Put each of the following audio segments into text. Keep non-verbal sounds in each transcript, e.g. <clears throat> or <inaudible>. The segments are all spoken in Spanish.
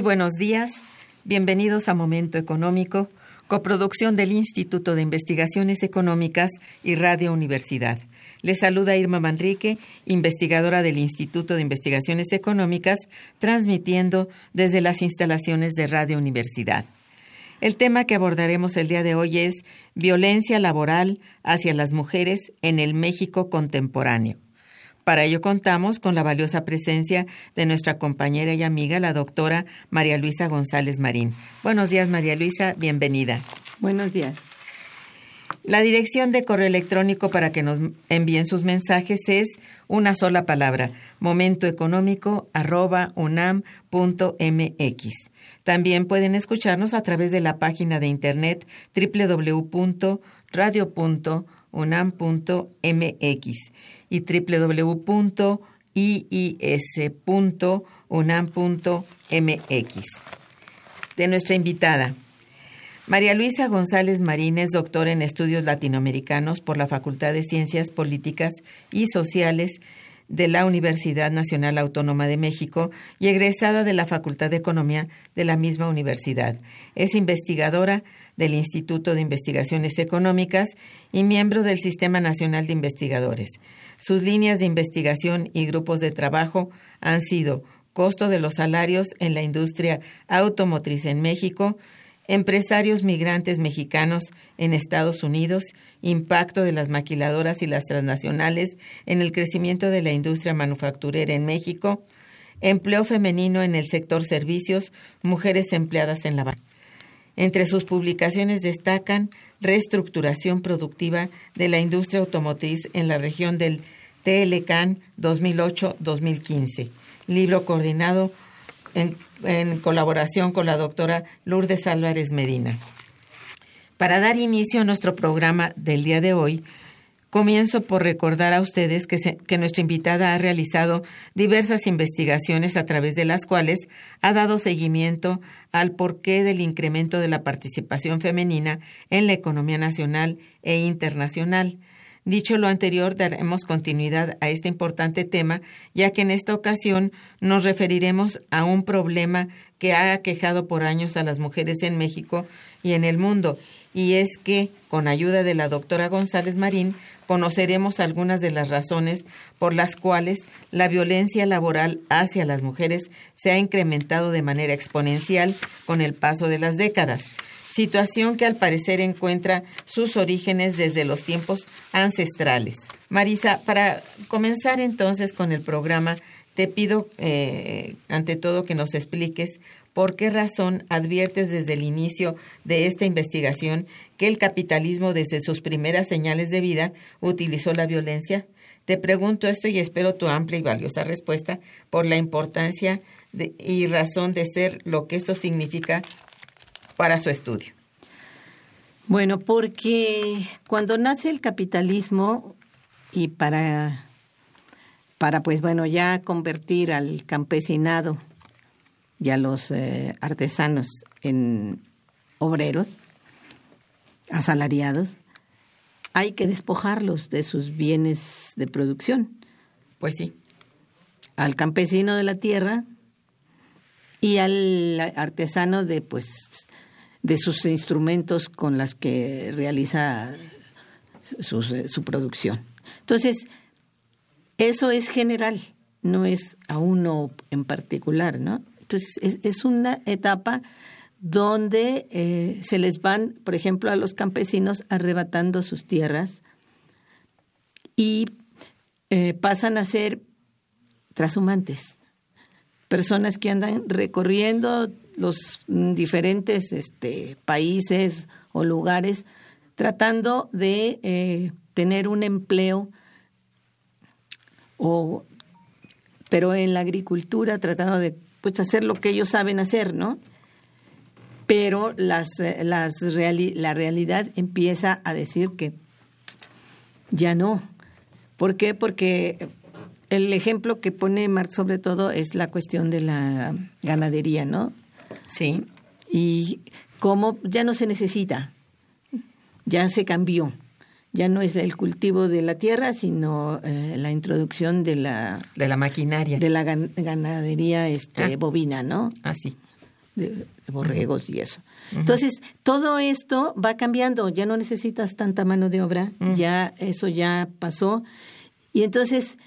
Muy buenos días, bienvenidos a Momento Económico, coproducción del Instituto de Investigaciones Económicas y Radio Universidad. Les saluda Irma Manrique, investigadora del Instituto de Investigaciones Económicas, transmitiendo desde las instalaciones de Radio Universidad. El tema que abordaremos el día de hoy es violencia laboral hacia las mujeres en el México contemporáneo. Para ello contamos con la valiosa presencia de nuestra compañera y amiga, la doctora María Luisa González Marín. Buenos días, María Luisa, bienvenida. Buenos días. La dirección de correo electrónico para que nos envíen sus mensajes es una sola palabra, momentoeconómico.unam.mx. También pueden escucharnos a través de la página de internet www.radio.unam.mx y www.iis.unam.mx. De nuestra invitada. María Luisa González Marín es doctora en estudios latinoamericanos por la Facultad de Ciencias Políticas y Sociales de la Universidad Nacional Autónoma de México y egresada de la Facultad de Economía de la misma universidad. Es investigadora del Instituto de Investigaciones Económicas y miembro del Sistema Nacional de Investigadores. Sus líneas de investigación y grupos de trabajo han sido costo de los salarios en la industria automotriz en México, empresarios migrantes mexicanos en Estados Unidos, impacto de las maquiladoras y las transnacionales en el crecimiento de la industria manufacturera en México, empleo femenino en el sector servicios, mujeres empleadas en la banca. Entre sus publicaciones destacan reestructuración productiva de la industria automotriz en la región del TLCAN 2008-2015, libro coordinado en, en, colaboración con la doctora Lourdes Álvarez Medina. Para dar inicio a nuestro programa del día de hoy, Comienzo por recordar a ustedes que, nuestra invitada ha realizado diversas investigaciones a través de las cuales ha dado seguimiento al porqué del incremento de la participación femenina en la economía nacional e internacional. Dicho lo anterior, daremos continuidad a este importante tema, ya que en esta ocasión nos referiremos a un problema que ha aquejado por años a las mujeres en México y en el mundo, y es que, con ayuda de la doctora González Marín, conoceremos algunas de las razones por las cuales la violencia laboral hacia las mujeres se ha incrementado de manera exponencial con el paso de las décadas, situación que al parecer encuentra sus orígenes desde los tiempos ancestrales. Marisa, para comenzar entonces con el programa, te pido eh, ante todo que nos expliques ¿Por qué razón adviertes desde el inicio de esta investigación que el capitalismo desde sus primeras señales de vida utilizó la violencia? Te pregunto esto y espero tu amplia y valiosa respuesta por la importancia y razón de ser lo que esto significa para su estudio. Bueno, porque cuando nace el capitalismo y para, para pues bueno, ya convertir al campesinado y a los eh, artesanos en obreros, asalariados, hay que despojarlos de sus bienes de producción. Pues sí. Al campesino de la tierra y al artesano de pues de sus instrumentos con los que realiza su producción. Entonces, eso es general no es a uno en particular, ¿no? Entonces, es, una etapa donde eh, se les van, por ejemplo, a los campesinos arrebatando sus tierras y eh, pasan a ser transhumantes, personas que andan recorriendo los diferentes este, países o lugares tratando de eh, tener un empleo o pero en la agricultura tratando de pues hacer lo que ellos saben hacer, ¿no? Pero las, eh, las la realidad empieza a decir que ya no. ¿Por qué? Porque el ejemplo que pone Marx sobre todo es la cuestión de la ganadería, ¿no? Sí. Y cómo ya no se necesita, ya se cambió ya no es el cultivo de la tierra, sino eh, la introducción de la de la maquinaria de la ganadería este Ah. bovina, ¿no? así. De, de borregos y eso. Entonces, todo esto va cambiando, ya no necesitas tanta mano de obra, ya eso ya pasó. Y entonces,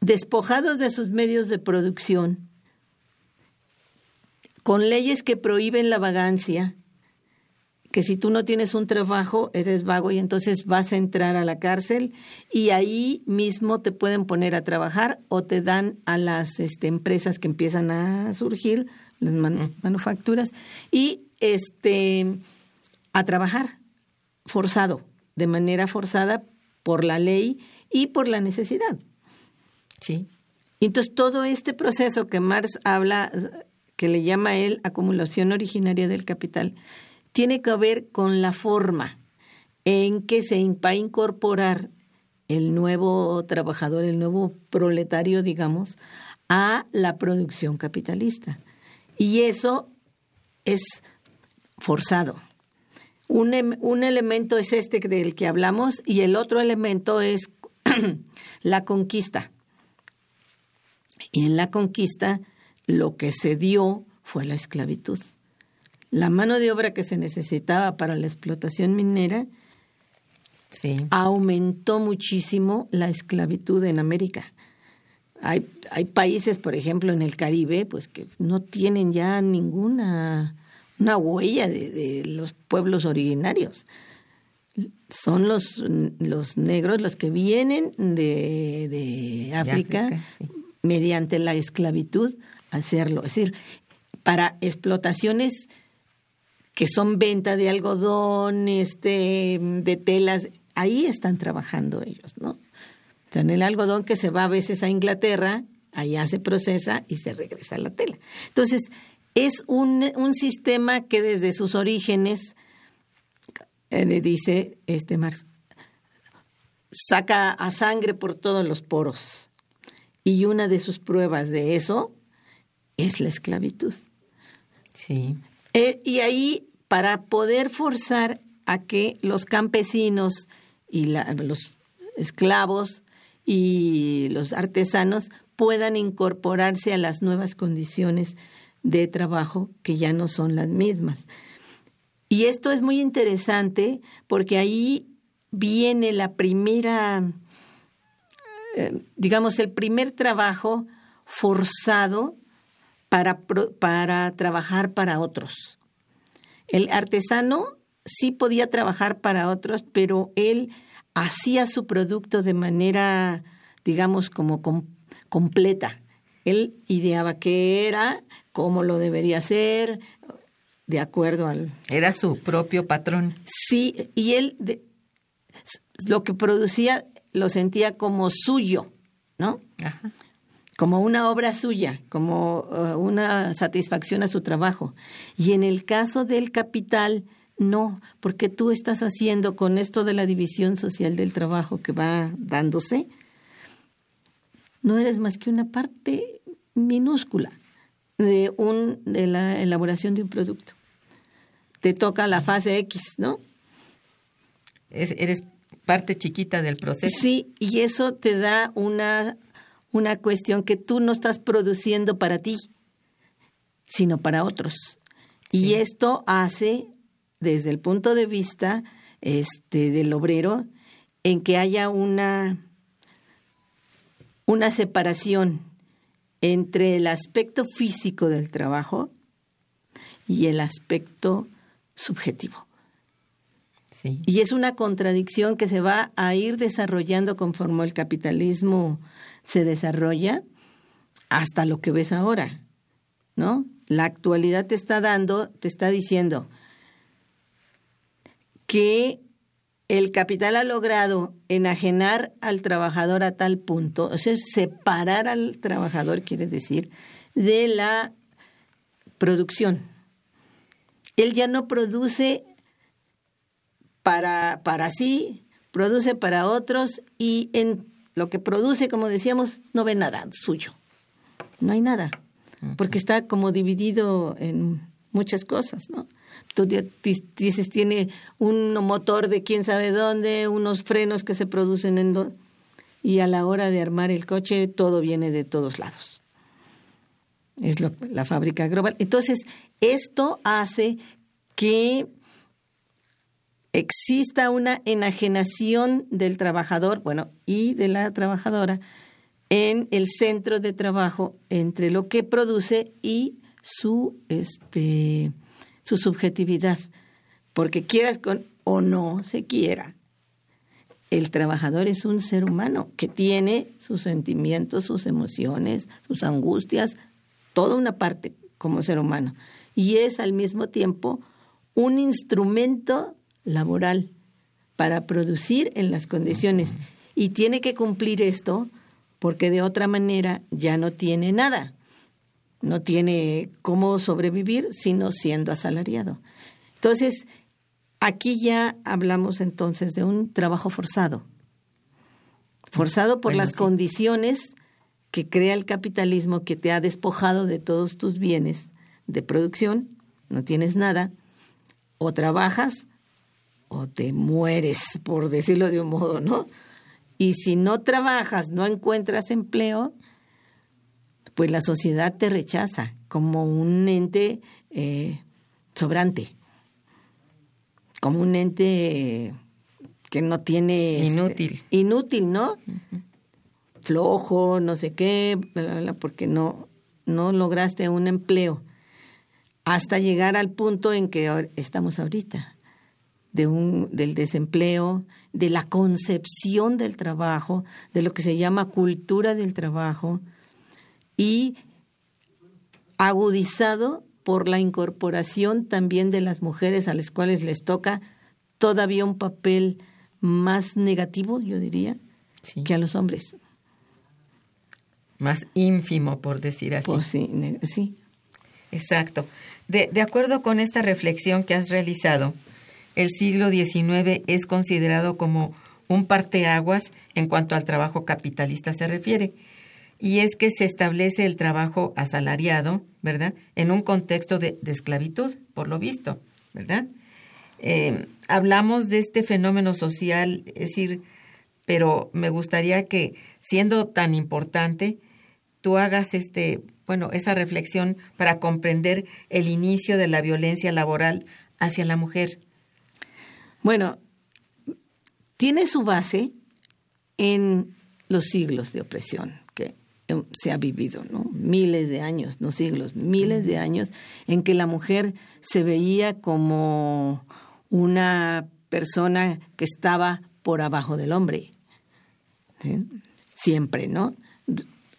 despojados de sus medios de producción, con leyes que prohíben la vagancia, que si tú no tienes un trabajo, eres vago y entonces vas a entrar a la cárcel y ahí mismo te pueden poner a trabajar o te dan a las este, empresas que empiezan a surgir, las man- manufacturas, y este a trabajar forzado, de manera forzada por la ley y por la necesidad. Sí. Y entonces todo este proceso que Marx habla, que le llama él acumulación originaria del capital, tiene que ver con la forma en que se va a incorporar el nuevo trabajador, el nuevo proletario, digamos, a la producción capitalista. Y eso es forzado. Un, em- un elemento es este del que hablamos y el otro elemento es <clears throat> la conquista. Y en la conquista lo que se dio fue la esclavitud. La mano de obra que se necesitaba para la explotación minera Sí. aumentó muchísimo la esclavitud en América. Hay, hay países, por ejemplo, en el Caribe, pues que no tienen ya ninguna una huella de, de los pueblos originarios. Son los, los negros los que vienen de, de África, África, sí. mediante la esclavitud hacerlo. Es decir, para explotaciones que son venta de algodón, este, de telas, ahí están trabajando ellos, ¿no? O sea, en el algodón que se va a veces a Inglaterra, allá se procesa y se regresa a la tela. Entonces, es un, un sistema que desde sus orígenes, eh, dice este Marx, saca a sangre por todos los poros. Y una de sus pruebas de eso es la esclavitud. Sí. Eh, y ahí, para poder forzar a que los campesinos y los esclavos y los artesanos puedan incorporarse a las nuevas condiciones de trabajo que ya no son las mismas. Y esto es muy interesante porque ahí viene la primera, eh, digamos, el primer trabajo forzado para, para trabajar para otros. El artesano sí podía trabajar para otros, pero él hacía su producto de manera, digamos, como com- completa. Él ideaba qué era, cómo lo debería hacer, de acuerdo al, Era su propio patrón. Sí, y él de- lo que producía lo sentía como suyo, ¿no? Ajá. Como una obra suya, como eh, una satisfacción a su trabajo. Y en el caso del capital, no, porque tú estás haciendo con esto de la división social del trabajo que va dándose, no eres más que una parte minúscula de un de la elaboración de un producto. Te toca la fase X, ¿no? Es- eres parte chiquita del proceso. Sí, y eso te da una, una cuestión que tú no estás produciendo para ti, sino para otros. Y esto hace, desde el punto de vista este, del obrero, en que haya una una separación entre el aspecto físico del trabajo y el aspecto subjetivo. Sí. Y es una contradicción que se va a ir desarrollando conforme el capitalismo se desarrolla hasta lo que ves ahora, ¿no? La actualidad te está dando, te está diciendo que el capital ha logrado enajenar al trabajador a tal punto, o sea, separar al trabajador, quiere decir, de la producción. Él ya no produce para, para sí, produce para otros y en lo que produce, como decíamos, no ve nada suyo. No hay nada, porque está como dividido en muchas cosas, ¿no? Tú dices, tiene un motor de quién sabe dónde, unos frenos que se producen en... y a la hora de armar el coche todo viene de todos lados. Es lo, la fábrica global. Entonces, esto hace que exista una enajenación del trabajador, bueno, y de la trabajadora en el centro de trabajo entre lo que produce y su este su subjetividad, porque quieras con o no se quiera. El trabajador es un ser humano que tiene sus sentimientos, sus emociones, sus angustias, toda una parte como ser humano. Y es al mismo tiempo un instrumento laboral para producir en las condiciones. Y tiene que cumplir esto porque de otra manera ya no tiene nada no tiene cómo sobrevivir sino siendo asalariado. Entonces, aquí ya hablamos entonces de un trabajo forzado. Forzado por las condiciones que crea el capitalismo que te ha despojado de todos tus bienes de producción, no tienes nada, o trabajas o te mueres, por decirlo de un modo, ¿no? Y si no trabajas, no encuentras empleo, pues la sociedad te rechaza como un ente eh, sobrante, como un ente que no tiene... Este, inútil. inútil, ¿no? Flojo, no sé qué, porque no, no lograste un empleo hasta llegar al punto en que estamos ahorita, de un, del desempleo, de la concepción del trabajo, de lo que se llama cultura del trabajo, y agudizado por la incorporación también de las mujeres a las cuales les toca todavía un papel más negativo, yo diría, que a los hombres. Más ínfimo, por decir así. Pues sí, sí. Exacto. De, de acuerdo con esta reflexión que has realizado, el siglo XIX es considerado como un parteaguas en cuanto al trabajo capitalista se refiere y es que se establece el trabajo asalariado, ¿verdad? En un contexto de, esclavitud, por lo visto, ¿verdad? Eh, hablamos de este fenómeno social, es decir, pero me gustaría que, siendo tan importante, tú hagas este, bueno, esa reflexión para comprender el inicio de la violencia laboral hacia la mujer. Bueno, tiene su base en los siglos de opresión Em, se ha vivido, ¿no? Miles de años, no siglos, miles de años en que la mujer se veía como una persona que estaba por abajo del hombre. Siempre, ¿no?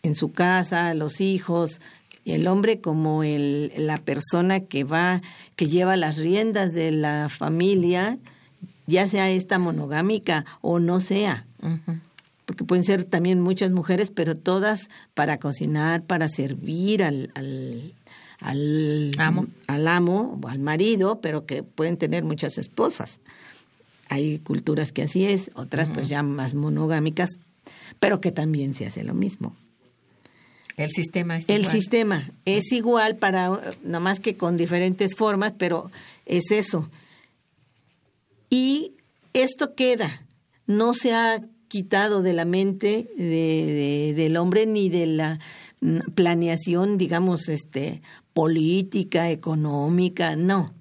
En su casa, los hijos, y el hombre como el, la persona que va, que lleva las riendas de la familia, ya sea esta monogámica o no sea porque pueden ser también muchas mujeres, pero todas para cocinar, para servir al, al, al amo. al amo o al marido, pero que pueden tener muchas esposas. Hay culturas que así es, otras pues ya más monogámicas, pero que también se hace lo mismo. El sistema es El sistema es igual para, no más que con diferentes formas, pero es eso. Y esto queda, no se ha quitado de la mente de, del hombre ni de la mm, planeación, digamos, este, política, económica, no.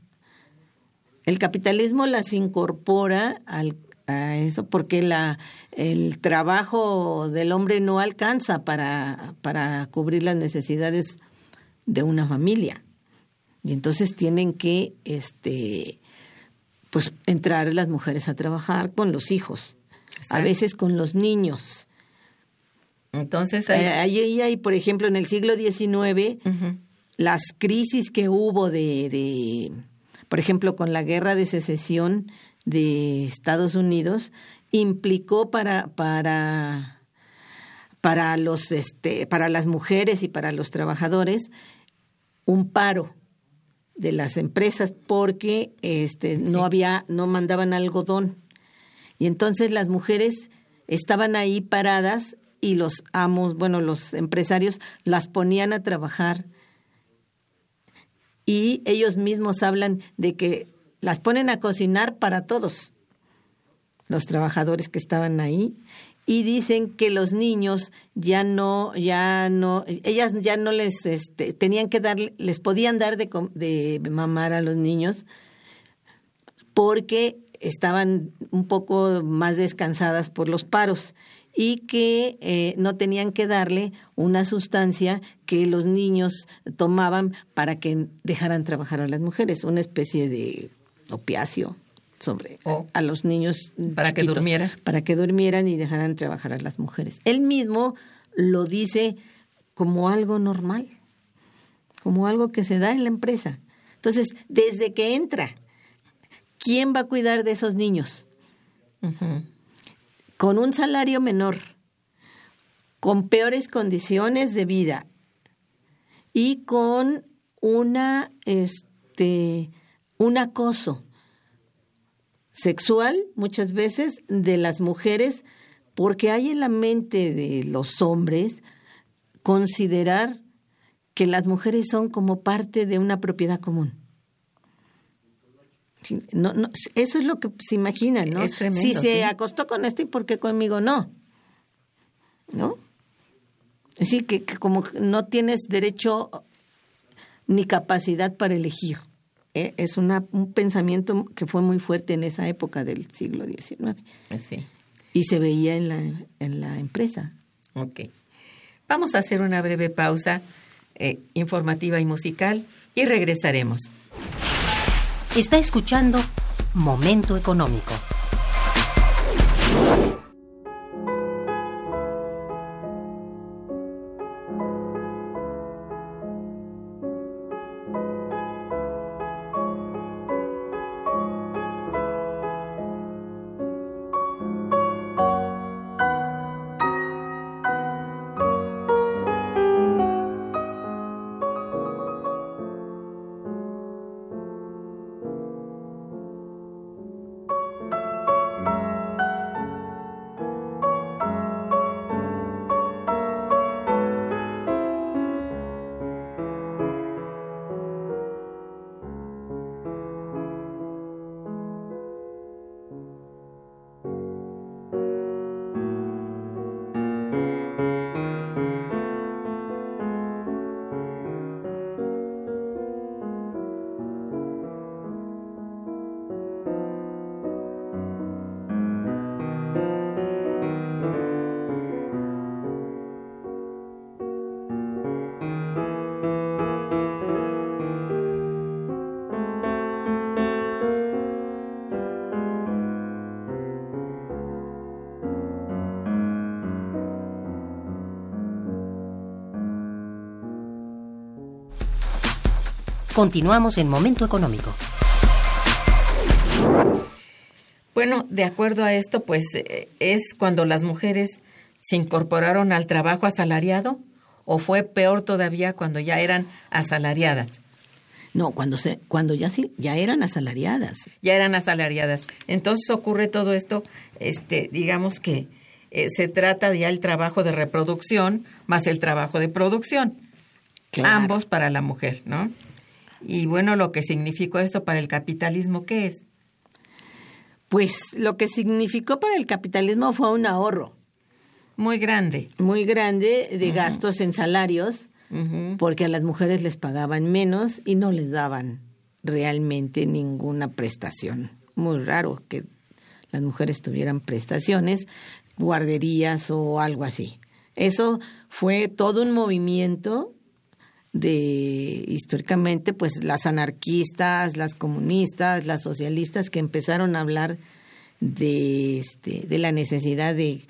El capitalismo las incorpora al, a eso porque la el trabajo del hombre no alcanza para, para cubrir las necesidades de una familia. Y entonces tienen que este pues entrar las mujeres a trabajar con los hijos, a veces con los niños. Entonces, ahí, hay... hay, por ejemplo, en el siglo XIX, las crisis que hubo de, de, por ejemplo, con la guerra de secesión de Estados Unidos, implicó para, para, para, los, este, para las mujeres y para los trabajadores un paro de las empresas porque este, no había, no mandaban algodón. Y entonces las mujeres estaban ahí paradas y los amos, bueno, los empresarios las ponían a trabajar y ellos mismos hablan de que las ponen a cocinar para todos los trabajadores que estaban ahí y dicen que los niños ya no ya no ellas ya no les este, tenían que dar les podían dar de, de mamar a los niños porque estaban un poco más descansadas por los paros y que eh, no tenían que darle una sustancia que los niños tomaban para que dejaran trabajar a las mujeres, una especie de opiáceo sobre a los niños para que durmieran para que durmieran y dejaran trabajar a las mujeres. Él mismo lo dice como algo normal, como algo que se da en la empresa. Entonces, desde que entra, ¿quién va a cuidar de esos niños? con un salario menor, con peores condiciones de vida y con una este un acoso sexual muchas veces de las mujeres porque hay en la mente de los hombres considerar que las mujeres son como parte de una propiedad común. No, no, eso es lo que se imaginan, ¿no? si se acostó con este, ¿y por qué conmigo no? ¿No? Es decir, que, como no tienes derecho ni capacidad para elegir. ¿Eh? Es una, un pensamiento que fue muy fuerte en esa época del siglo XIX. Sí. Y se veía en la, en la empresa. Ok. Vamos a hacer una breve pausa eh, informativa y musical y regresaremos. Está escuchando Momento Económico. Continuamos en Momento Económico. Bueno, de acuerdo a esto, pues eh, es cuando las mujeres se incorporaron al trabajo asalariado o fue peor todavía cuando ya eran asalariadas. No, cuando se, cuando ya sí, ya eran asalariadas. Ya eran asalariadas. Entonces ocurre todo esto, este, digamos que eh, se trata ya el trabajo de reproducción más el trabajo de producción. Ambos para la mujer, ¿no? Y bueno, lo que significó esto para el capitalismo, ¿qué es? Pues lo que significó para el capitalismo fue un ahorro. Muy grande. Muy grande de gastos en salarios, porque a las mujeres les pagaban menos y no les daban realmente ninguna prestación. Muy raro que las mujeres tuvieran prestaciones, guarderías o algo así. Eso fue todo un movimiento de históricamente pues las anarquistas, las comunistas, las socialistas que empezaron a hablar de este de la necesidad de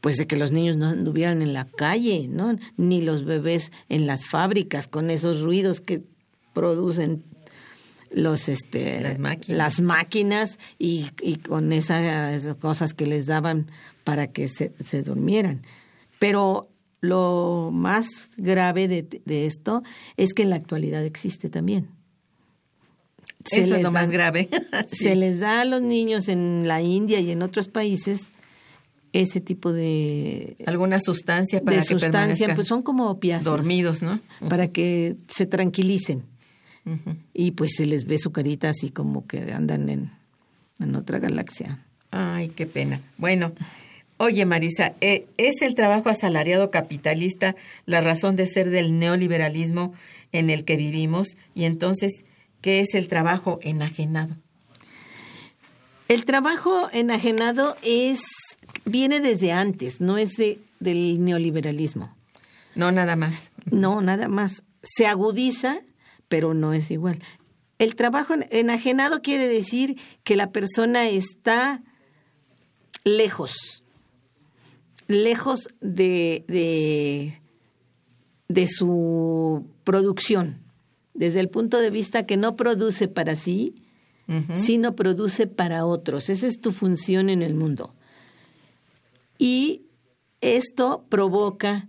pues de que los niños no anduvieran en la calle, ¿no? Ni los bebés en las fábricas con esos ruidos que producen los este Las máquinas. las máquinas y, y con esas cosas que les daban para que se, se durmieran. Pero lo más grave de, de esto es que en la actualidad existe también. Se Eso es lo más grave. <laughs> Sí. Se les da a los niños en la India y en otros países ese tipo de, Alguna sustancia para de que sustancia, pues son como opiáceos. dormidos, ¿no? Para que se tranquilicen. Y pues se les ve su carita así como que andan en, en otra galaxia. Ay, qué pena. Bueno, oye Marisa, eh, ¿es el trabajo asalariado capitalista la razón de ser del neoliberalismo en el que vivimos? Y entonces, ¿qué es el trabajo enajenado? El trabajo enajenado es viene desde antes, no es de, del neoliberalismo. No nada más. No, nada más. Se agudiza, pero no es igual. El trabajo en- enajenado quiere decir que la persona está lejos, lejos de, de, de su producción, desde el punto de vista que no produce para sí, sino produce para otros. Esa es tu función en el mundo. Y esto provoca,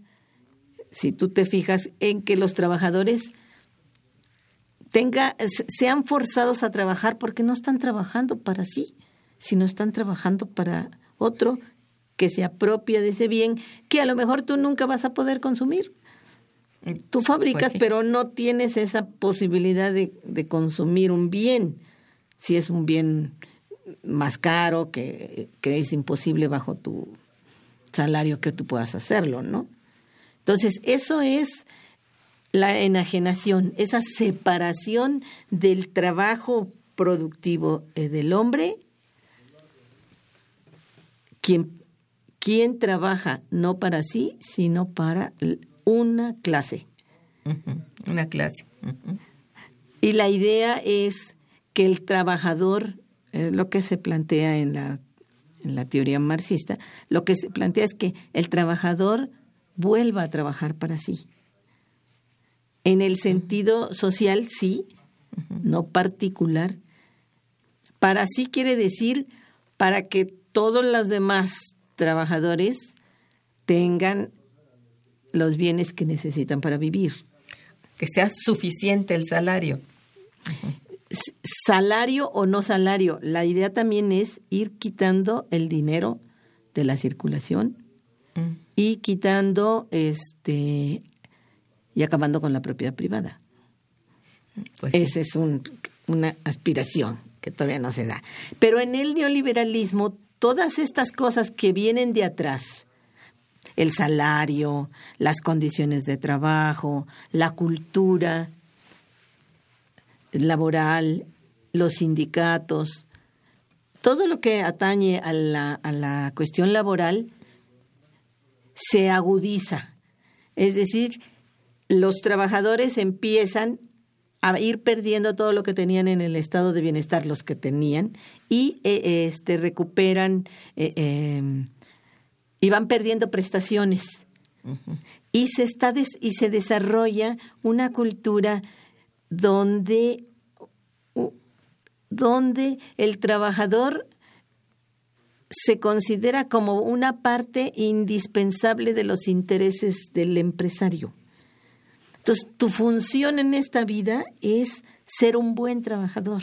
si tú te fijas, en que los trabajadores tenga, se- sean forzados a trabajar porque no están trabajando para sí, sino están trabajando para otro que se apropia de ese bien que a lo mejor tú nunca vas a poder consumir. Tú fabricas, Pues sí. pero no tienes esa posibilidad de, de consumir un bien. Si es un bien más caro, que crees imposible bajo tu salario que tú puedas hacerlo, ¿no? Entonces, eso es la enajenación, esa separación del trabajo productivo eh, del hombre, quien, quien trabaja no para sí, sino para una clase. Una clase. Y la idea es que el trabajador, es lo que se plantea en la, en la teoría marxista, lo que se plantea es que el trabajador vuelva a trabajar para sí. En el sentido social, sí, no particular. Para sí quiere decir para que todos los demás trabajadores tengan los bienes que necesitan para vivir. Que sea suficiente el salario. S- salario o no salario, la idea también es ir quitando el dinero de la circulación Mm. y quitando este y acabando con la propiedad privada. Pues sí. Esa es un- una aspiración que todavía no se da. Pero en el neoliberalismo, todas estas cosas que vienen de atrás, el salario, las condiciones de trabajo, la cultura laboral, los sindicatos, todo lo que atañe a la, a la cuestión laboral se agudiza. Es decir, los trabajadores empiezan a ir perdiendo todo lo que tenían en el estado de bienestar, los que tenían, y eh, este, recuperan eh, eh, y van perdiendo prestaciones. Y se, está des- y se desarrolla una cultura donde, donde el trabajador se considera como una parte indispensable de los intereses del empresario. Entonces, tu función en esta vida es ser un buen trabajador,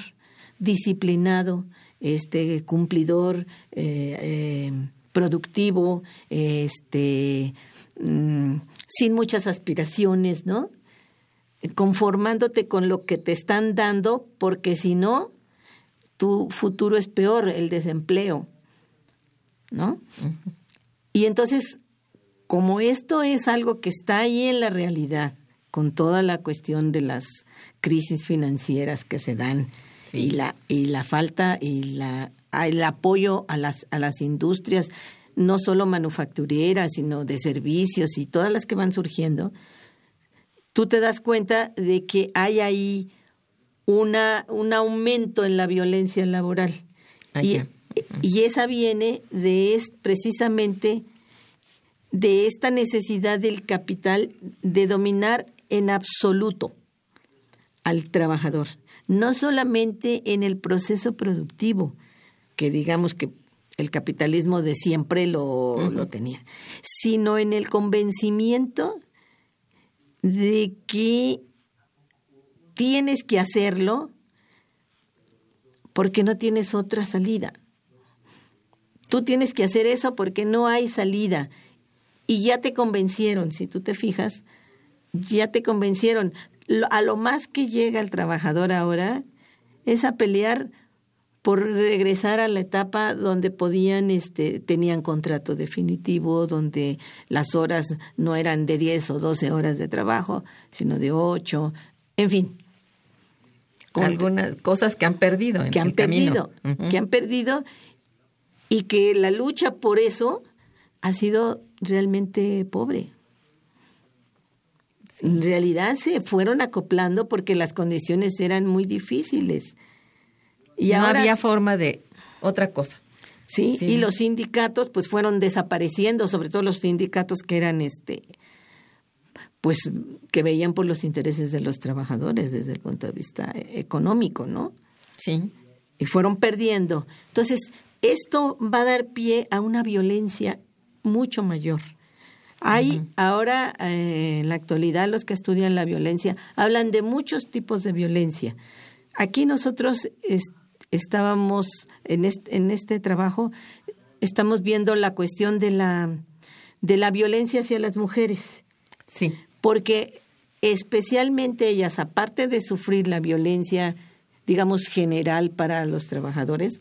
disciplinado, este, cumplidor, eh, eh, productivo, este, mm, sin muchas aspiraciones, ¿no? Conformándote con lo que te están dando, porque si no, tu futuro es peor, el desempleo, ¿no? Y entonces, como esto es algo que está ahí en la realidad, con toda la cuestión de las crisis financieras que se dan y la y la falta y la el apoyo a las, a las industrias, no solo manufactureras, sino de servicios y todas las que van surgiendo, tú te das cuenta de que hay ahí una, un aumento en la violencia laboral. Y, y, esa viene de es, precisamente de esta necesidad del capital de dominar en absoluto al trabajador, no solamente en el proceso productivo, que digamos que el capitalismo de siempre lo, lo tenía, sino en el convencimiento de que tienes que hacerlo porque no tienes otra salida. Tú tienes que hacer eso porque no hay salida. Y ya te convencieron, si tú te fijas, ya te convencieron. A lo más que llega el trabajador ahora es a pelear por regresar a la etapa donde podían, este, tenían contrato definitivo, donde las horas no eran de 10 o 12 horas de trabajo, sino de 8, en fin. Algunas cosas que han perdido en que han perdido, que han perdido y que la lucha por eso ha sido realmente pobre. En realidad se fueron acoplando porque las condiciones eran muy difíciles. Y no había forma de otra cosa. Sí, y los sindicatos pues fueron desapareciendo, sobre todo los sindicatos que eran este pues que veían por los intereses de los trabajadores desde el punto de vista económico, ¿no? Sí. Y fueron perdiendo. Entonces, esto va a dar pie a una violencia mucho mayor. Hay ahora, eh, en la actualidad, los que estudian la violencia hablan de muchos tipos de violencia. Aquí nosotros estábamos en este, en este trabajo, estamos viendo la cuestión de la, de la violencia hacia las mujeres. Sí. Porque especialmente ellas, aparte de sufrir la violencia, digamos, general para los trabajadores,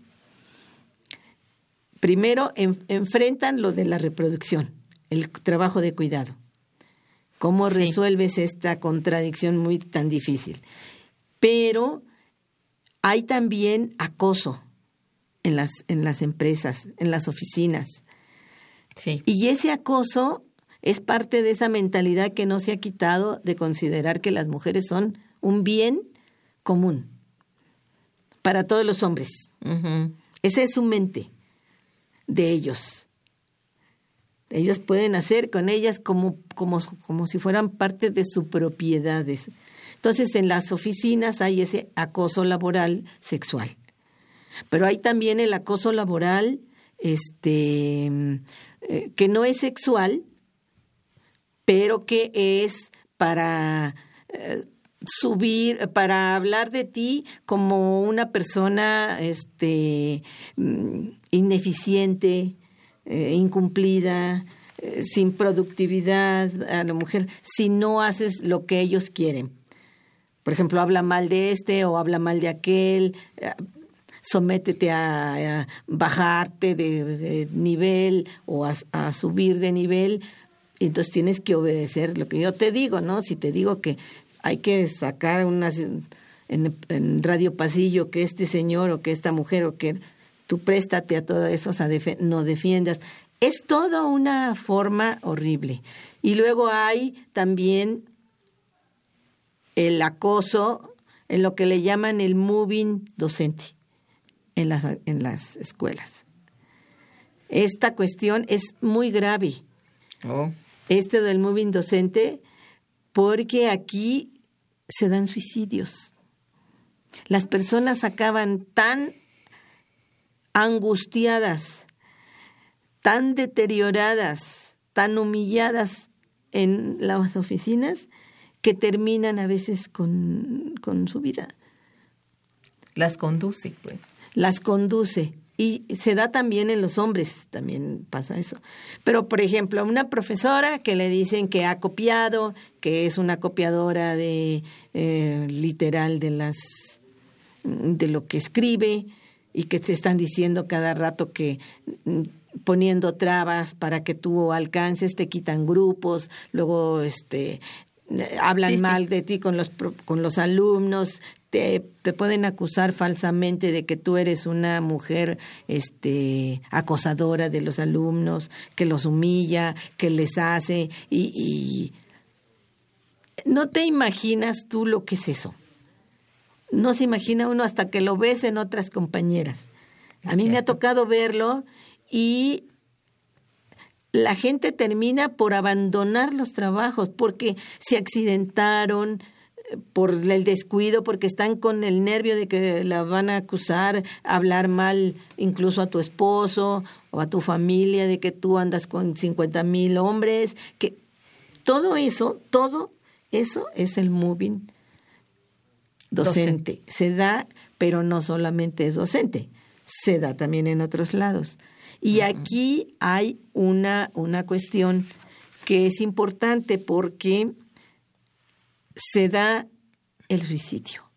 primero enfrentan lo de la reproducción, el trabajo de cuidado. ¿Cómo resuelves esta contradicción muy tan difícil? Pero hay también acoso en las, en las empresas, en las oficinas. Sí. Y ese acoso es parte de esa mentalidad que no se ha quitado de considerar que las mujeres son un bien común para todos los hombres. Esa es su mente de ellos. Ellos pueden hacer con ellas como, como, como si fueran parte de sus propiedades. Entonces, en las oficinas hay ese acoso laboral sexual. Pero hay también el acoso laboral este, eh, que no es sexual, pero que es para eh, subir, para hablar de ti como una persona este, mm, ineficiente, eh, incumplida, sin productividad a la mujer, si no haces lo que ellos quieren por ejemplo, habla mal de este o habla mal de aquel, eh, sométete a, bajarte de, nivel o a, subir de nivel, entonces tienes que obedecer lo que yo te digo, ¿no? Si te digo que hay que sacar unas en, radio pasillo que este señor o que esta mujer o que tú préstate a todo eso, o sea, no defiendas. Es toda una forma horrible. Y luego hay también el acoso en lo que le llaman el moving docente en las, en las escuelas. Esta cuestión es muy grave. Oh. Este del moving docente, porque aquí se dan suicidios. Las personas acaban tan angustiadas, tan deterioradas, tan humilladas en las oficinas que terminan a veces con, su vida. Las conduce, pues. Las conduce. Y se da también en los hombres, también pasa eso. Pero, por ejemplo, a una profesora que le dicen que ha copiado, que es una copiadora de eh, literal de las de lo que escribe y que te están diciendo cada rato que mm, poniendo trabas para que tú alcances, te quitan grupos, luego este hablan mal de ti con los, con los alumnos, te, te, pueden acusar falsamente de que tú eres una mujer este, acosadora de los alumnos, que los humilla, que les hace y, y no te imaginas tú lo que es eso. No se imagina uno hasta que lo ves en otras compañeras. A mí me ha tocado verlo y la gente termina por abandonar los trabajos porque se accidentaron, por el descuido, porque están con el nervio de que la van a acusar, hablar mal incluso a tu esposo o a tu familia, de que tú andas con 50 mil hombres, que todo eso, todo eso es el moving docente. Se da, pero no solamente es docente, se da también en otros lados. Y aquí hay una, una cuestión que es importante porque se da el suicidio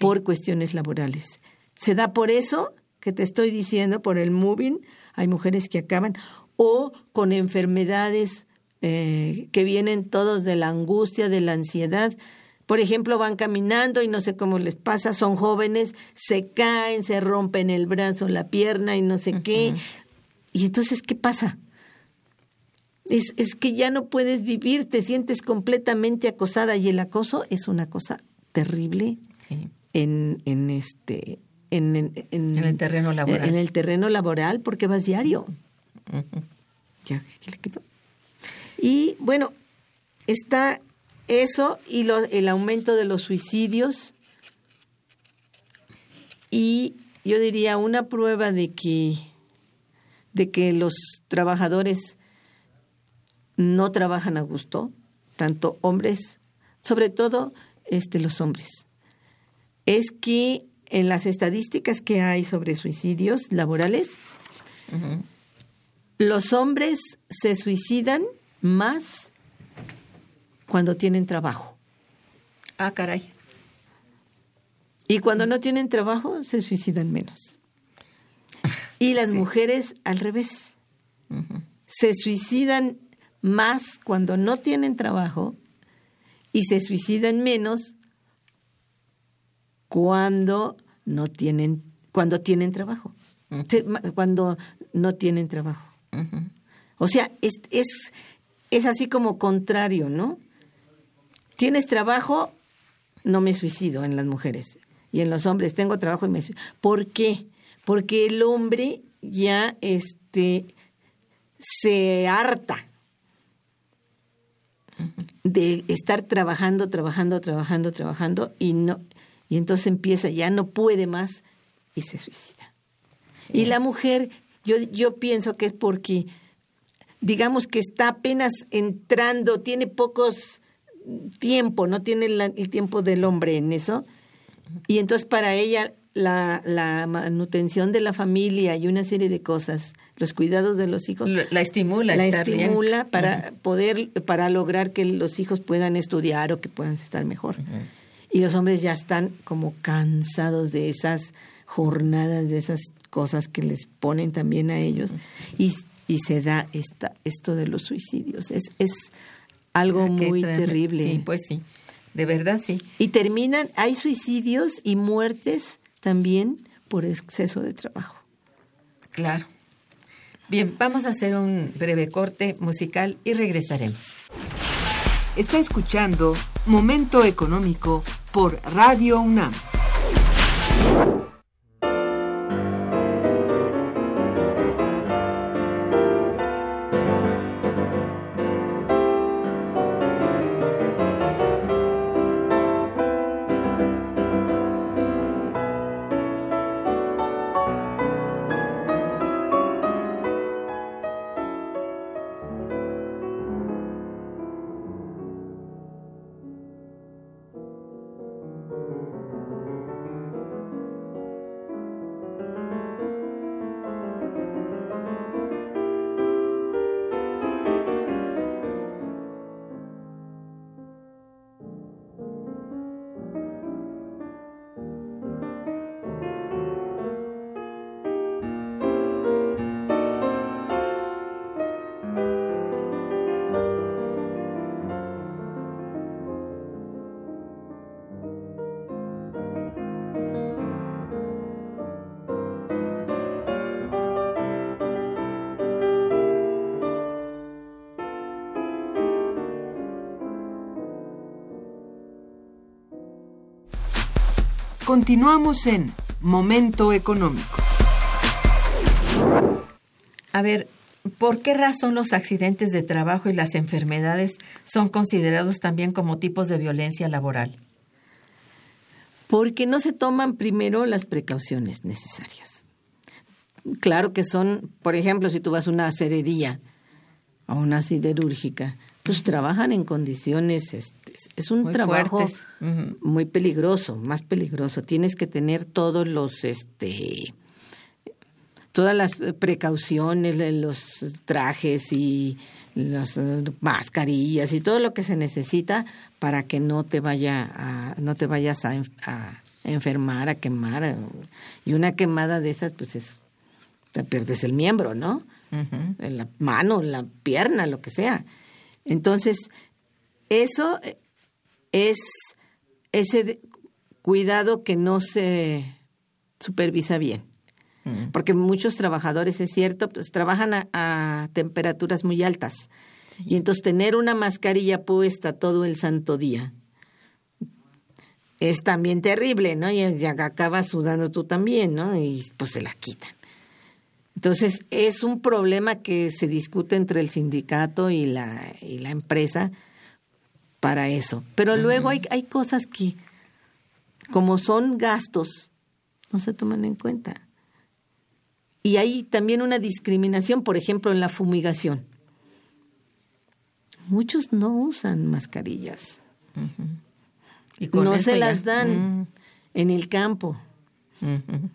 por cuestiones laborales. Se da por eso que te estoy diciendo, por el moving, hay mujeres que acaban, o con enfermedades eh, que vienen todos de la angustia, de la ansiedad. Por ejemplo, van caminando y no sé cómo les pasa, son jóvenes, se caen, se rompen el brazo, la pierna y no sé qué. Y entonces, ¿qué pasa? Es, es que ya no puedes vivir, te sientes completamente acosada y el acoso es una cosa terrible en, en este en, en, el terreno laboral. En, el terreno laboral porque vas diario. Ya, ¿qué le quito? Y bueno, está eso y lo, el aumento de los suicidios. Y yo diría una prueba de que, de que los trabajadores no trabajan a gusto, tanto hombres, sobre todo este, los hombres. Es que en las estadísticas que hay sobre suicidios laborales, los hombres se suicidan más cuando tienen trabajo. Ah, caray. Y cuando no tienen trabajo, se suicidan menos. Y las mujeres al revés. Se suicidan más cuando no tienen trabajo y se suicidan menos cuando no tienen cuando tienen trabajo cuando no tienen trabajo o sea es, es es así como contrario no tienes trabajo no me suicido en las mujeres y en los hombres tengo trabajo y me suicido ¿por qué? porque el hombre ya este se harta de estar trabajando, trabajando, trabajando, trabajando y no y entonces empieza ya no puede más y se suicida. Y la mujer, yo yo pienso que es porque digamos que está apenas entrando, tiene pocos tiempo, no tiene el tiempo del hombre en eso. Y entonces para ella la, la manutención de la familia y una serie de cosas los cuidados de los hijos. La estimula. La estimula para poder, para lograr que los hijos puedan estudiar o que puedan estar mejor. Y los hombres ya están como cansados de esas jornadas, de esas cosas que les ponen también a ellos. y, y, se da esta, esto de los suicidios. Es, es algo ah, muy terrible. Sí, pues sí. De verdad, sí. Y terminan, hay suicidios y muertes también por exceso de trabajo. Claro. Bien, vamos a hacer un breve corte musical y regresaremos. Está escuchando Momento Económico por Radio UNAM. Continuamos en Momento Económico. A ver, ¿por qué razón los accidentes de trabajo y las enfermedades son considerados también como tipos de violencia laboral? Porque no se toman primero las precauciones necesarias. Claro que son, por ejemplo, si tú vas a una cerería o una siderúrgica, pues trabajan en condiciones, este, es un Muy trabajo muy peligroso, más peligroso. Tienes que tener todos los, este, todas las eh, precauciones, le- los trajes y las eh, mascarillas y todo lo que se necesita para que no te vaya a, no te vayas a, a enfermar, a quemar. eh, Y una quemada de esas, pues es, te pierdes el miembro, ¿no? La mano, la pierna, lo que sea. Entonces, eso eh, es ese cuidado que no se supervisa bien. Mm. Porque muchos trabajadores, es cierto, pues trabajan a, a temperaturas muy altas. Y entonces tener una mascarilla puesta todo el santo día es también terrible, ¿no? Y ya acabas sudando tú también, ¿no? Y pues se la quitan. Entonces, es un problema que se discute entre el sindicato y la, y la empresa para eso. Pero luego hay, hay cosas que, como son gastos, no se toman en cuenta. Y hay también una discriminación, por ejemplo, en la fumigación. Muchos no usan mascarillas. Y con no se ya- las dan Mm, en el campo. ujú.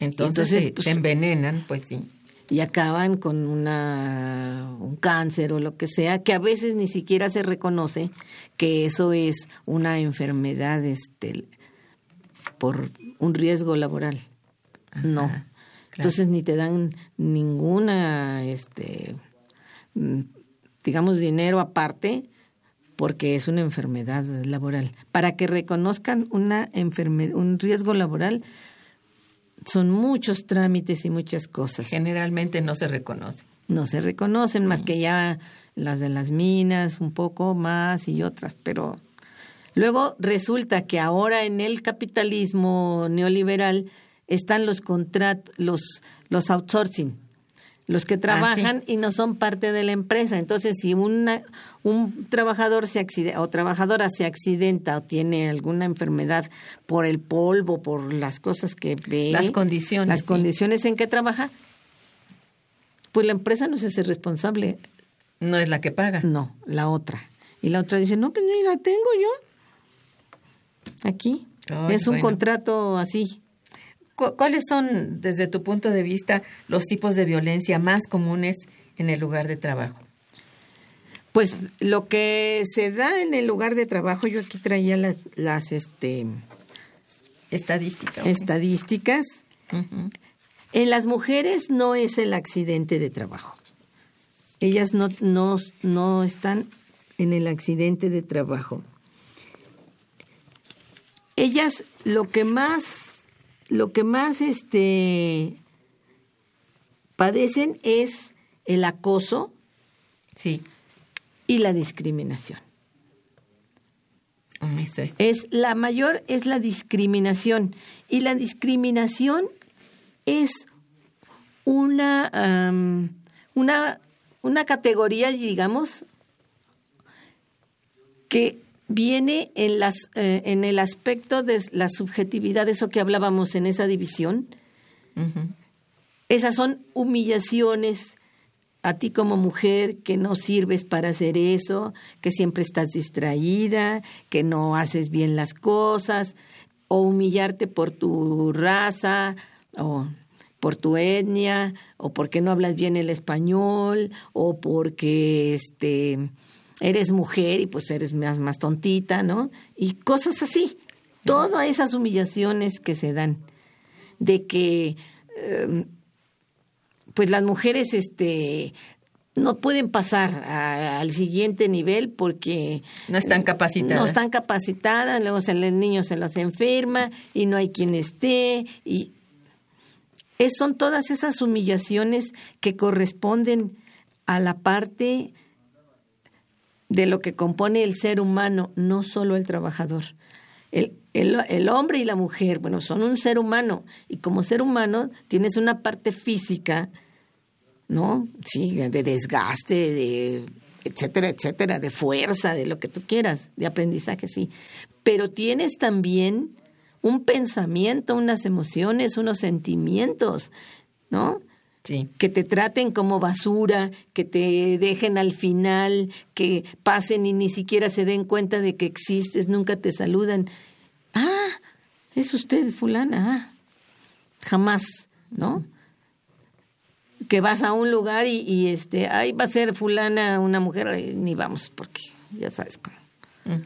Entonces, Entonces, se, pues- se envenenan, pues sí. y acaban con una un cáncer o lo que sea que a veces ni siquiera se reconoce que eso es una enfermedad este por un riesgo laboral no claro. entonces ni te dan ninguna este mm, digamos dinero aparte porque es una enfermedad laboral para que reconozcan una enfermedad un riesgo laboral son muchos trámites y muchas cosas. Generalmente no se reconoce. no se reconocen más que ya las de las minas, un poco más y otras, pero luego resulta que ahora en el capitalismo neoliberal están los contratos, los, los outsourcing, los que trabajan y no son parte de la empresa. Entonces, si una, un trabajador se accidenta, o trabajadora se accidenta o tiene alguna enfermedad por el polvo, por las cosas que ve, Las condiciones, las sí. condiciones en que trabaja, pues la empresa no se hace responsable. No es la que paga. No, la otra. Y la otra dice, no, pues ni la tengo yo. Aquí. Es un bueno. contrato así. Cu- ¿Cuáles son, desde tu punto de vista, los tipos de violencia más comunes en el lugar de trabajo? Pues lo que se da en el lugar de trabajo, yo aquí traía las, las este, estadísticas. En las mujeres no es el accidente de trabajo. Ellas no, no, no están en el accidente de trabajo. Ellas lo que más, lo que más este, padecen es el acoso Sí, y la discriminación. Eso es. Es la mayor es la discriminación y la discriminación es una una una categoría digamos que viene en las eh, en el aspecto de la subjetividad eso que hablábamos en esa división. Esas son humillaciones a ti como mujer que no sirves para hacer eso, que siempre estás distraída, que no haces bien las cosas, o humillarte por tu raza, o por tu etnia, o porque no hablas bien el español, o porque este eres mujer y pues eres más, más tontita, ¿no? Y cosas así. Todas esas humillaciones que se dan de que eh, pues las mujeres este no pueden pasar a- al siguiente nivel porque No están capacitadas. no están capacitadas, luego se, el niño se los enferma y no hay quien esté y es- son todas esas humillaciones que corresponden a la parte de lo que compone el ser humano, no solo el trabajador. El, el, el, hombre y la mujer, bueno, son un ser humano y como ser humano tienes una parte física, ¿no? Sí, de desgaste, de etcétera, etcétera, de fuerza, de lo que tú quieras, de aprendizaje, sí. Pero tienes también un pensamiento, unas emociones, unos sentimientos, ¿no? Sí. Que te traten como basura, que te dejen al final, que pasen y ni siquiera se den cuenta de que existes, nunca te saludan. Ah, es usted fulana. Ah, jamás, ¿no? Que vas a un lugar y, y, este, ahí va a ser fulana una mujer, ni vamos, porque ya sabes cómo. Mm.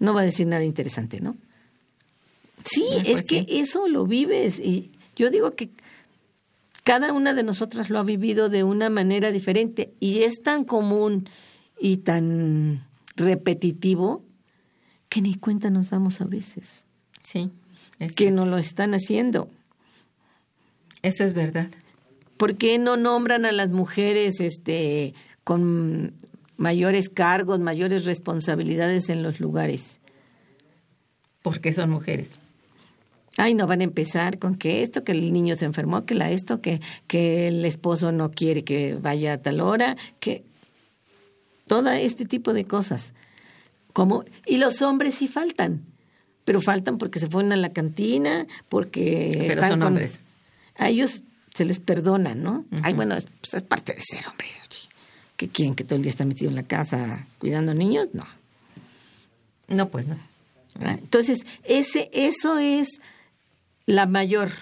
No va a decir nada interesante, ¿no? Sí, pues es que sí. eso lo vives y yo digo que cada una de nosotras lo ha vivido de una manera diferente y es tan común y tan repetitivo que ni cuenta nos damos a veces. Sí. que no lo están haciendo. Eso es verdad. ¿Por qué no nombran a las mujeres este con mayores cargos, mayores responsabilidades en los lugares? Porque son mujeres. Ay, no van a empezar con que esto, que el niño se enfermó, que la esto, que, que el esposo no quiere que vaya a tal hora, que todo este tipo de cosas. Como, y los hombres sí faltan, pero faltan porque se fueron a la cantina, porque pero están son con, hombres. A ellos se les perdona, ¿no? Ay, bueno, pues es parte de ser hombre. ¿Que quién que todo el día está metido en la casa cuidando niños? No. No, pues no. ¿verdad? Entonces, ese, eso es la mayor.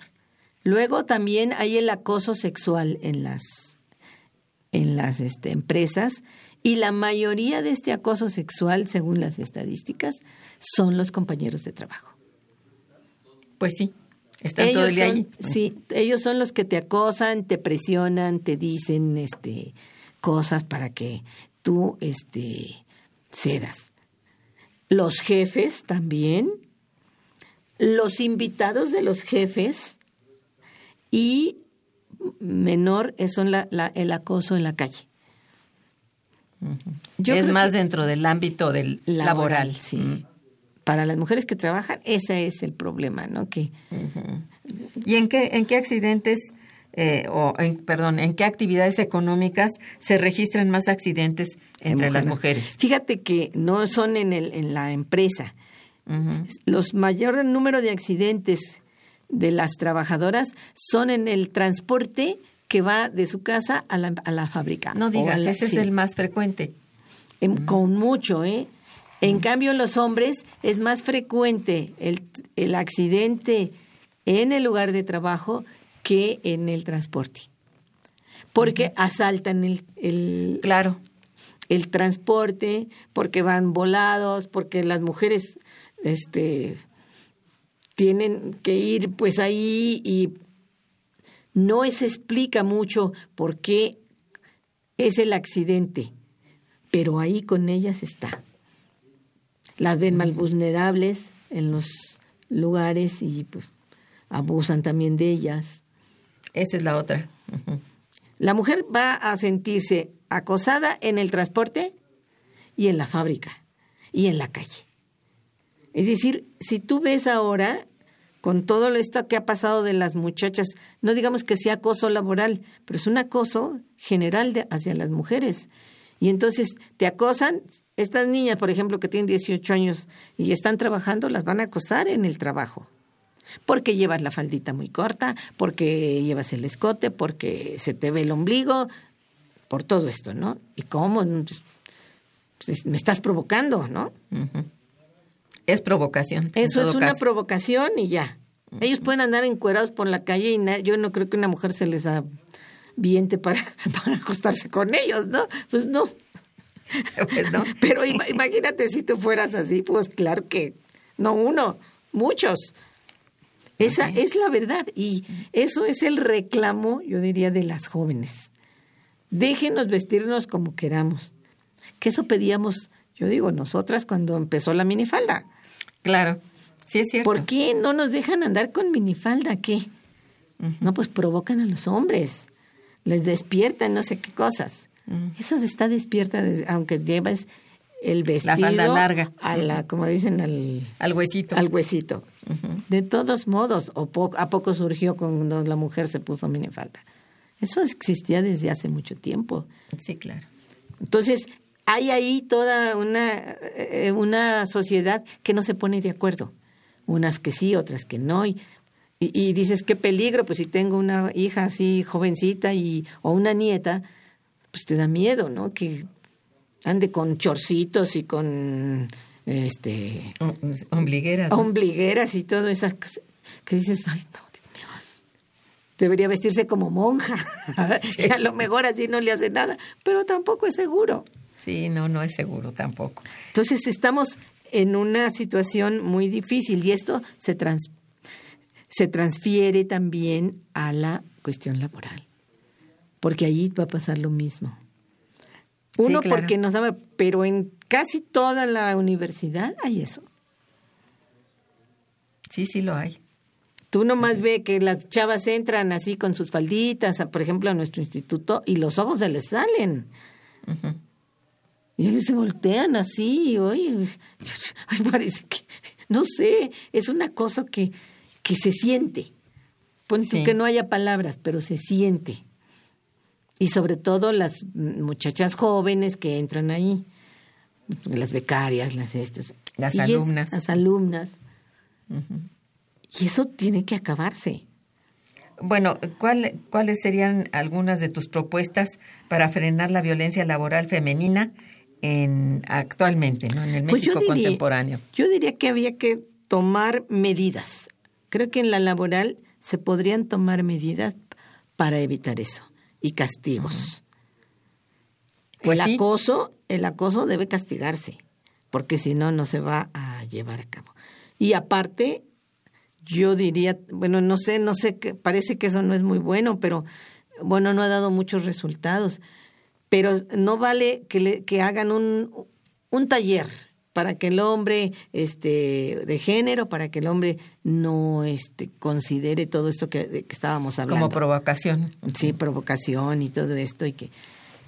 Luego también hay el acoso sexual en las, en las este, empresas y la mayoría de este acoso sexual, según las estadísticas, son los compañeros de trabajo. Pues sí. Están todo el día son. Sí, ellos son los que te acosan, te presionan, te dicen este, cosas para que tú este, cedas. Los jefes también, los invitados de los jefes y menor son la, la, el acoso en la calle. Yo es más dentro del ámbito del laboral. sí. Mm. Para las mujeres que trabajan, ese es el problema, ¿no? Que ¿Y en qué, en qué accidentes, eh, o en, perdón, en qué actividades económicas se registran más accidentes entre las mujeres? Fíjate que no son en, el, en la empresa. Los mayor número de accidentes de las trabajadoras son en el transporte que va de su casa a la, a la fábrica. No digas, la- ese sí. es el más frecuente. En- Con mucho, ¿eh? En cambio, en los hombres es más frecuente el, el accidente en el lugar de trabajo que en el transporte. Porque asaltan el, el, Claro. el transporte, porque van volados, porque las mujeres este, tienen que ir pues ahí y no se explica mucho por qué es el accidente, pero ahí con ellas está. Las ven mal vulnerables en los lugares y pues abusan también de ellas. Esa es la otra. La mujer va a sentirse acosada en el transporte y en la fábrica y en la calle. Es decir, si tú ves ahora, con todo esto que ha pasado de las muchachas, no digamos que sea acoso laboral, pero es un acoso general hacia las mujeres. Y entonces te acosan, estas niñas, por ejemplo, que tienen 18 años y están trabajando, las van a acosar en el trabajo porque llevas la faldita muy corta, porque llevas el escote, porque se te ve el ombligo, por todo esto, ¿no? ¿Y cómo? Pues, me estás provocando, ¿no? Es provocación. Eso es una caso. provocación y ya. Ellos pueden andar encuerados por la calle y yo no creo que una mujer se les aviente para, <laughs> para acostarse con ellos, ¿no? Pues no. Pues no. <laughs> Pero ima- imagínate si tú fueras así, pues claro que no uno, muchos. Esa es la verdad y eso es el reclamo, yo diría, de las jóvenes. Déjenos vestirnos como queramos. Que eso pedíamos, yo digo, nosotras cuando empezó la minifalda. Claro. Sí, es cierto. ¿Por qué no nos dejan andar con minifalda? ¿Qué? No, pues provocan a los hombres, les despiertan no sé qué cosas. Esa está despierta, desde- aunque llevas el vestido La falda larga. a la como dicen al Al huesito. al huesito. De todos modos, o po- a poco surgió cuando la mujer se puso minifalda. Eso existía desde hace mucho tiempo. Sí, claro. Entonces, hay ahí toda una, eh, una sociedad que no se pone de acuerdo. Unas que sí, otras que no. Y, y- y dices, qué peligro, pues si tengo una hija así jovencita y, o una nieta, pues te da miedo, ¿no? Que ande con chorcitos y con este Ombligueras. ¿no? ombligueras y todo esas cosas. Que dices, ay, no, Dios mío. Debería vestirse como monja. <laughs> y a lo mejor así no le hace nada, pero tampoco es seguro. Sí, no, no es seguro tampoco. Entonces estamos en una situación muy difícil y esto se, trans- se transfiere también a la cuestión laboral, porque allí va a pasar lo mismo. Sí, Uno claro. porque no sabe, pero en casi toda la universidad hay eso. Sí, sí lo hay. Tú nomás ve que las chavas entran así con sus falditas, por ejemplo, a nuestro instituto, y los ojos se les salen. Y ellos se voltean así, oye, <laughs> ay, parece que, no sé, es una cosa que, que se siente. Pon Sí. que no haya palabras, pero se siente. Y sobre todo las muchachas jóvenes que entran ahí, las becarias, las estas. Las Y es- alumnas. las alumnas. Y eso tiene que acabarse. Bueno, ¿cuál- ¿cuáles serían algunas de tus propuestas para frenar la violencia laboral femenina en actualmente, ¿no? En el Pues yo México diría- contemporáneo. Yo diría que había que tomar medidas. Creo que en la laboral se podrían tomar medidas para evitar eso y castigos. Pues el sí. acoso, el acoso debe castigarse, porque si no no se va a llevar a cabo. Y aparte, yo diría, bueno, no sé, no sé, que parece que eso no es muy bueno, pero bueno, no ha dado muchos resultados. Pero no vale que, le, que hagan un, un taller para que el hombre este de género, para que el hombre no este considere todo esto que, de que estábamos hablando. Como provocación. Sí, provocación y todo esto y que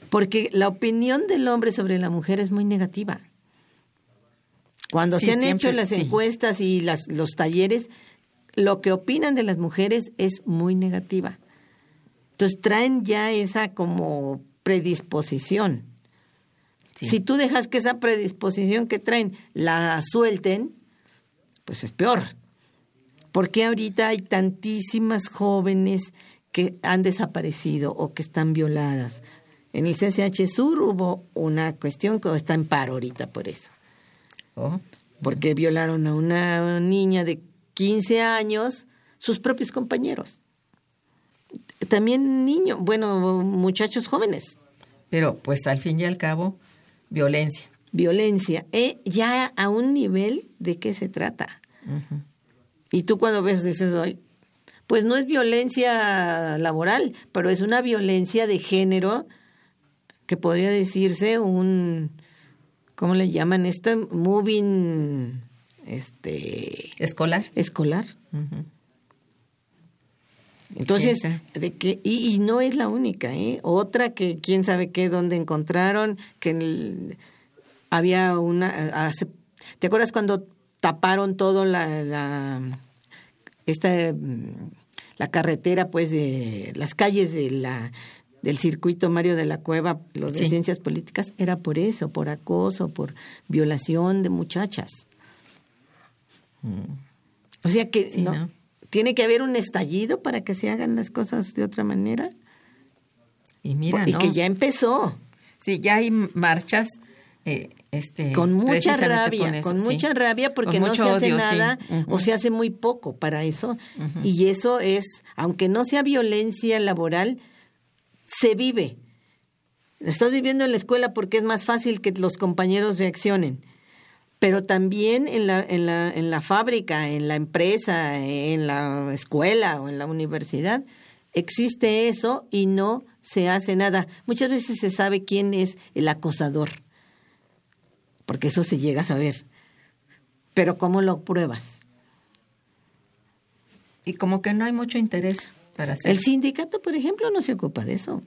porque la opinión del hombre sobre la mujer es muy negativa. Cuando Sí, se han siempre, hecho las sí. encuestas y las, los talleres, lo que opinan de las mujeres es muy negativa. Entonces traen ya esa como predisposición. Sí. Si tú dejas que esa predisposición que traen la suelten, pues es peor. Porque ahorita hay tantísimas jóvenes que han desaparecido o que están violadas. En el CCH Sur hubo una cuestión que está en paro ahorita por eso. Oh, Porque violaron a una niña de 15 años, sus propios compañeros. También niños, bueno, muchachos jóvenes. Pero pues al fin y al cabo, violencia. Violencia. Eh, ya a un nivel de qué se trata. Y tú cuando ves dices, "Ay, pues no es violencia laboral, pero es una violencia de género que podría decirse un, ¿cómo le llaman? Este moving, este, Escolar. escolar. Entonces, Sí, de que y, y no es la única, ¿eh? Otra que quién sabe qué dónde encontraron que en el- había una hace- ¿Te acuerdas cuando taparon todo la, la esta mm, la carretera pues de las calles de la del circuito Mario de la Cueva, los de Sí. ciencias políticas, era por eso, por acoso, por violación de muchachas. O sea que Sí, no, ¿no? Tiene que haber un estallido para que se hagan las cosas de otra manera. Y mira, y ¿no? que ya empezó. Sí, ya hay marchas. eh, este, Con mucha rabia, con, eso, con sí. mucha rabia porque no se hace odio, sí. nada o se hace muy poco para eso. Y eso es, aunque no sea violencia laboral, se vive. Estás viviendo en la escuela porque es más fácil que los compañeros reaccionen. Pero también en la, en la, en la fábrica, en la empresa, en la escuela o en la universidad, existe eso y no se hace nada. Muchas veces se sabe quién es el acosador, porque eso se llega a saber. Pero ¿cómo lo pruebas? Y como que no hay mucho interés para hacer. El sindicato, por ejemplo, no se ocupa de eso.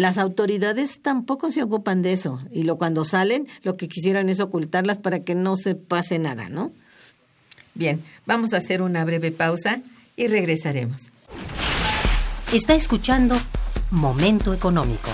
Las autoridades tampoco se ocupan de eso y lo cuando salen lo que quisieran es ocultarlas para que no se pase nada, ¿no? Bien, vamos a hacer una breve pausa y regresaremos. Está escuchando Momento Económico.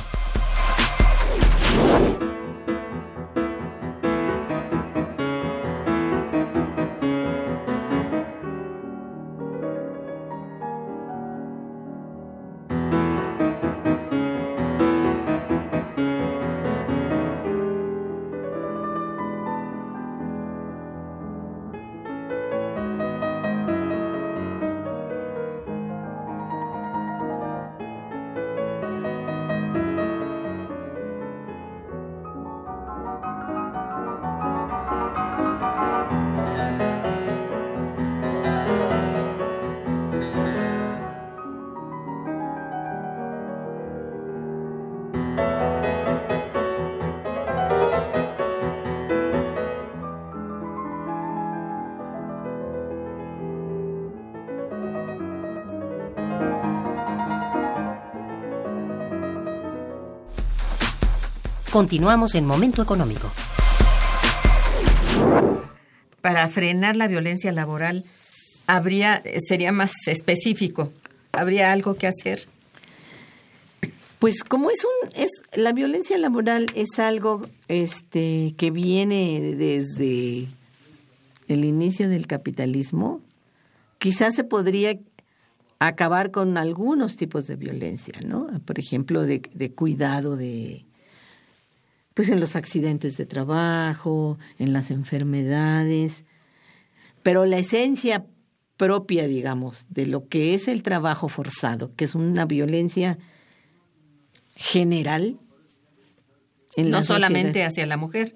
Continuamos en Momento Económico. Para frenar la violencia laboral, habría, sería más específico. ¿Habría algo que hacer? Pues como es un es la violencia laboral es algo este que viene desde el inicio del capitalismo, quizás se podría acabar con algunos tipos de violencia, ¿no? Por ejemplo, de, de cuidado de pues en los accidentes de trabajo, en las enfermedades, pero la esencia propia, digamos, de lo que es el trabajo forzado, que es una violencia general. En no solamente hacia la mujer.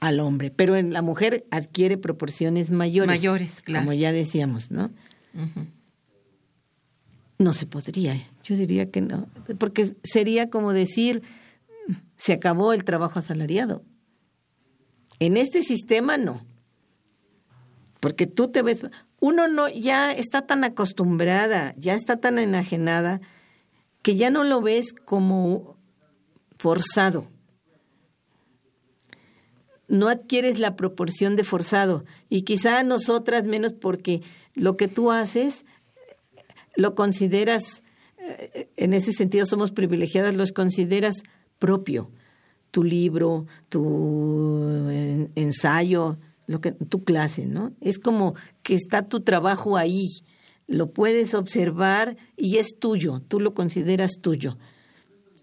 Al hombre, pero en la mujer adquiere proporciones mayores. Mayores, claro. Como ya decíamos, ¿no? No se podría, yo diría que no, porque sería como decir, se acabó el trabajo asalariado. En este sistema no. Porque tú te ves, uno no ya está tan acostumbrada, ya está tan enajenada que ya no lo ves como forzado. No adquieres la proporción de forzado y quizá nosotras menos porque lo que tú haces lo consideras eh, en ese sentido somos privilegiadas, los consideras propio, tu libro, tu ensayo, lo que tu clase, ¿no? Es como que está tu trabajo ahí, lo puedes observar y es tuyo, tú lo consideras tuyo,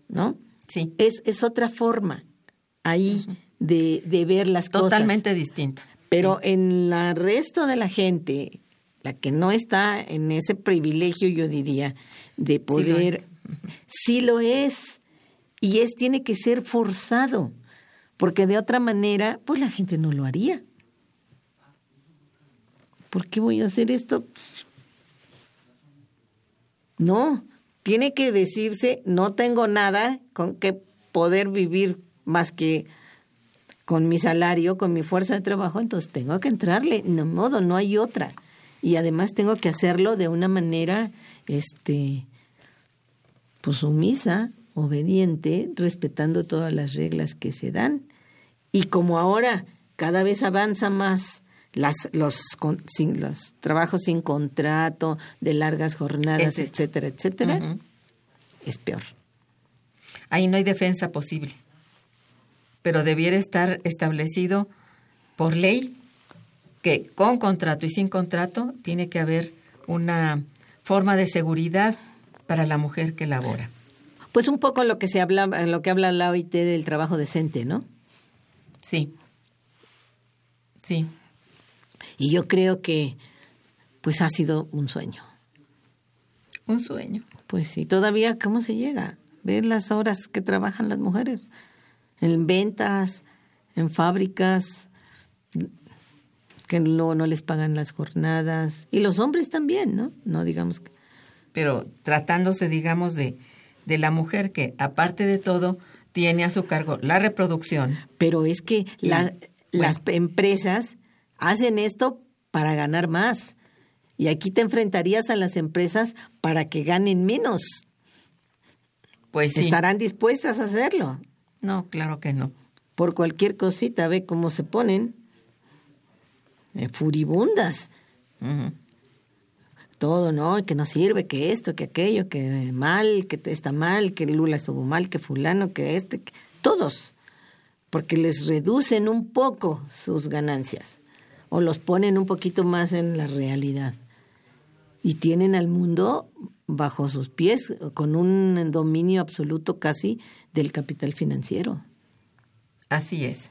¿no? Sí. Es, es otra forma ahí de, de, ver las cosas. Totalmente distinta. Pero en el resto de la gente, la que no está en ese privilegio, yo diría, de poder, sí lo es y es tiene que ser forzado, porque de otra manera, pues la gente no lo haría. ¿Por qué voy a hacer esto? No, tiene que decirse, no tengo nada con que poder vivir más que con mi salario, con mi fuerza de trabajo, entonces tengo que entrarle, no modo, no hay otra. Y además tengo que hacerlo de una manera, este, pues sumisa, obediente, respetando todas las reglas que se dan. Y como ahora cada vez avanza más las, los, sin, los trabajos sin contrato, de largas jornadas, etcétera, etcétera, es peor. Ahí no hay defensa posible, pero debiera estar establecido por ley que con contrato y sin contrato tiene que haber una forma de seguridad para la mujer que labora. Pues un poco lo que se habla, lo que habla la OIT del trabajo decente, ¿no? Sí. Sí. Y yo creo que pues ha sido un sueño. Un sueño. Pues sí, todavía cómo se llega. Ver las horas que trabajan las mujeres en ventas, en fábricas, que luego no les pagan las jornadas y los hombres también, ¿no? No digamos que pero tratándose digamos de de la mujer que, aparte de todo, tiene a su cargo la reproducción. Pero es que las empresas hacen esto para ganar más. Y aquí te enfrentarías a las empresas para que ganen menos. Pues sí. ¿Estarán dispuestas a hacerlo? No, claro que no. Por cualquier cosita, ve cómo se ponen. Eh, furibundas. Todo, ¿no? Que no sirve, que esto, que aquello, que mal, que está mal, que Lula estuvo mal, que fulano, que este, que- todos. Porque les reducen un poco sus ganancias o los ponen un poquito más en la realidad. Y tienen al mundo bajo sus pies con un dominio absoluto casi del capital financiero. Así es.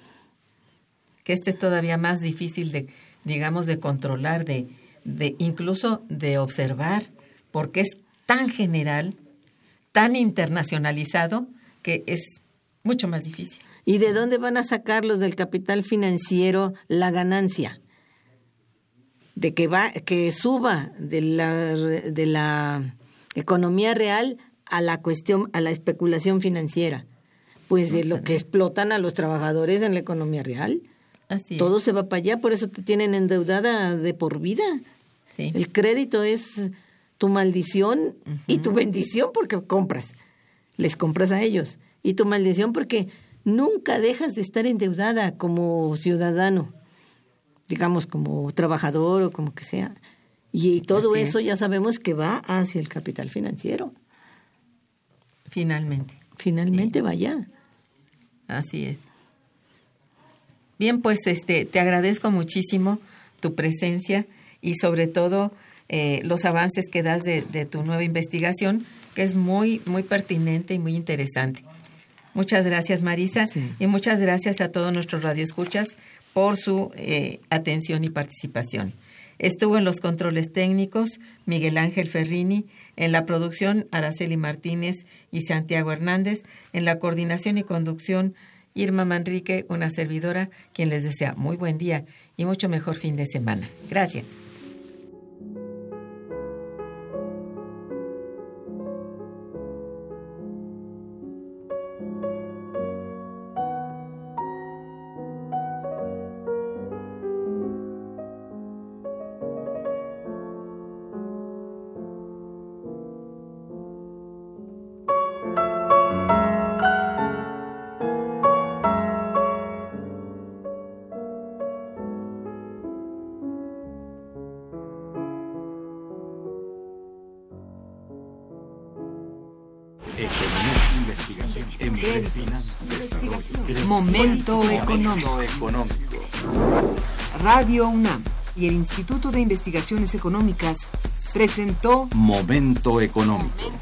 Que este es todavía más difícil de, digamos, de controlar, de, de incluso de observar, porque es tan general, tan internacionalizado, que es mucho más difícil. ¿Y de dónde van a sacar los del capital financiero la ganancia? De que va, que suba de la, de la economía real a la cuestión, a la especulación financiera. Pues de lo que explotan a los trabajadores en la economía real. Así es. Todo se va para allá, por eso te tienen endeudada de por vida. Sí. El crédito es tu maldición y tu bendición porque compras. Les compras a ellos. Y tu maldición porque nunca dejas de estar endeudada como ciudadano, digamos como trabajador o como que sea. Y todo Así eso es. ya sabemos que va hacia el capital financiero. Finalmente. Finalmente vaya. Así es. Bien, pues este, te agradezco muchísimo tu presencia y sobre todo eh, los avances que das de, de tu nueva investigación, que es muy, muy pertinente y muy interesante. Muchas gracias, Marisa, Sí. y muchas gracias a todos nuestros radioescuchas por su eh, atención y participación. Estuvo en los controles técnicos Miguel Ángel Ferrini, en la producción Araceli Martínez y Santiago Hernández, en la coordinación y conducción Irma Manrique, una servidora, quien les desea muy buen día y mucho mejor fin de semana. Gracias. Económico. Momento económico. Radio UNAM y el Instituto de Investigaciones Económicas presentó. Momento económico.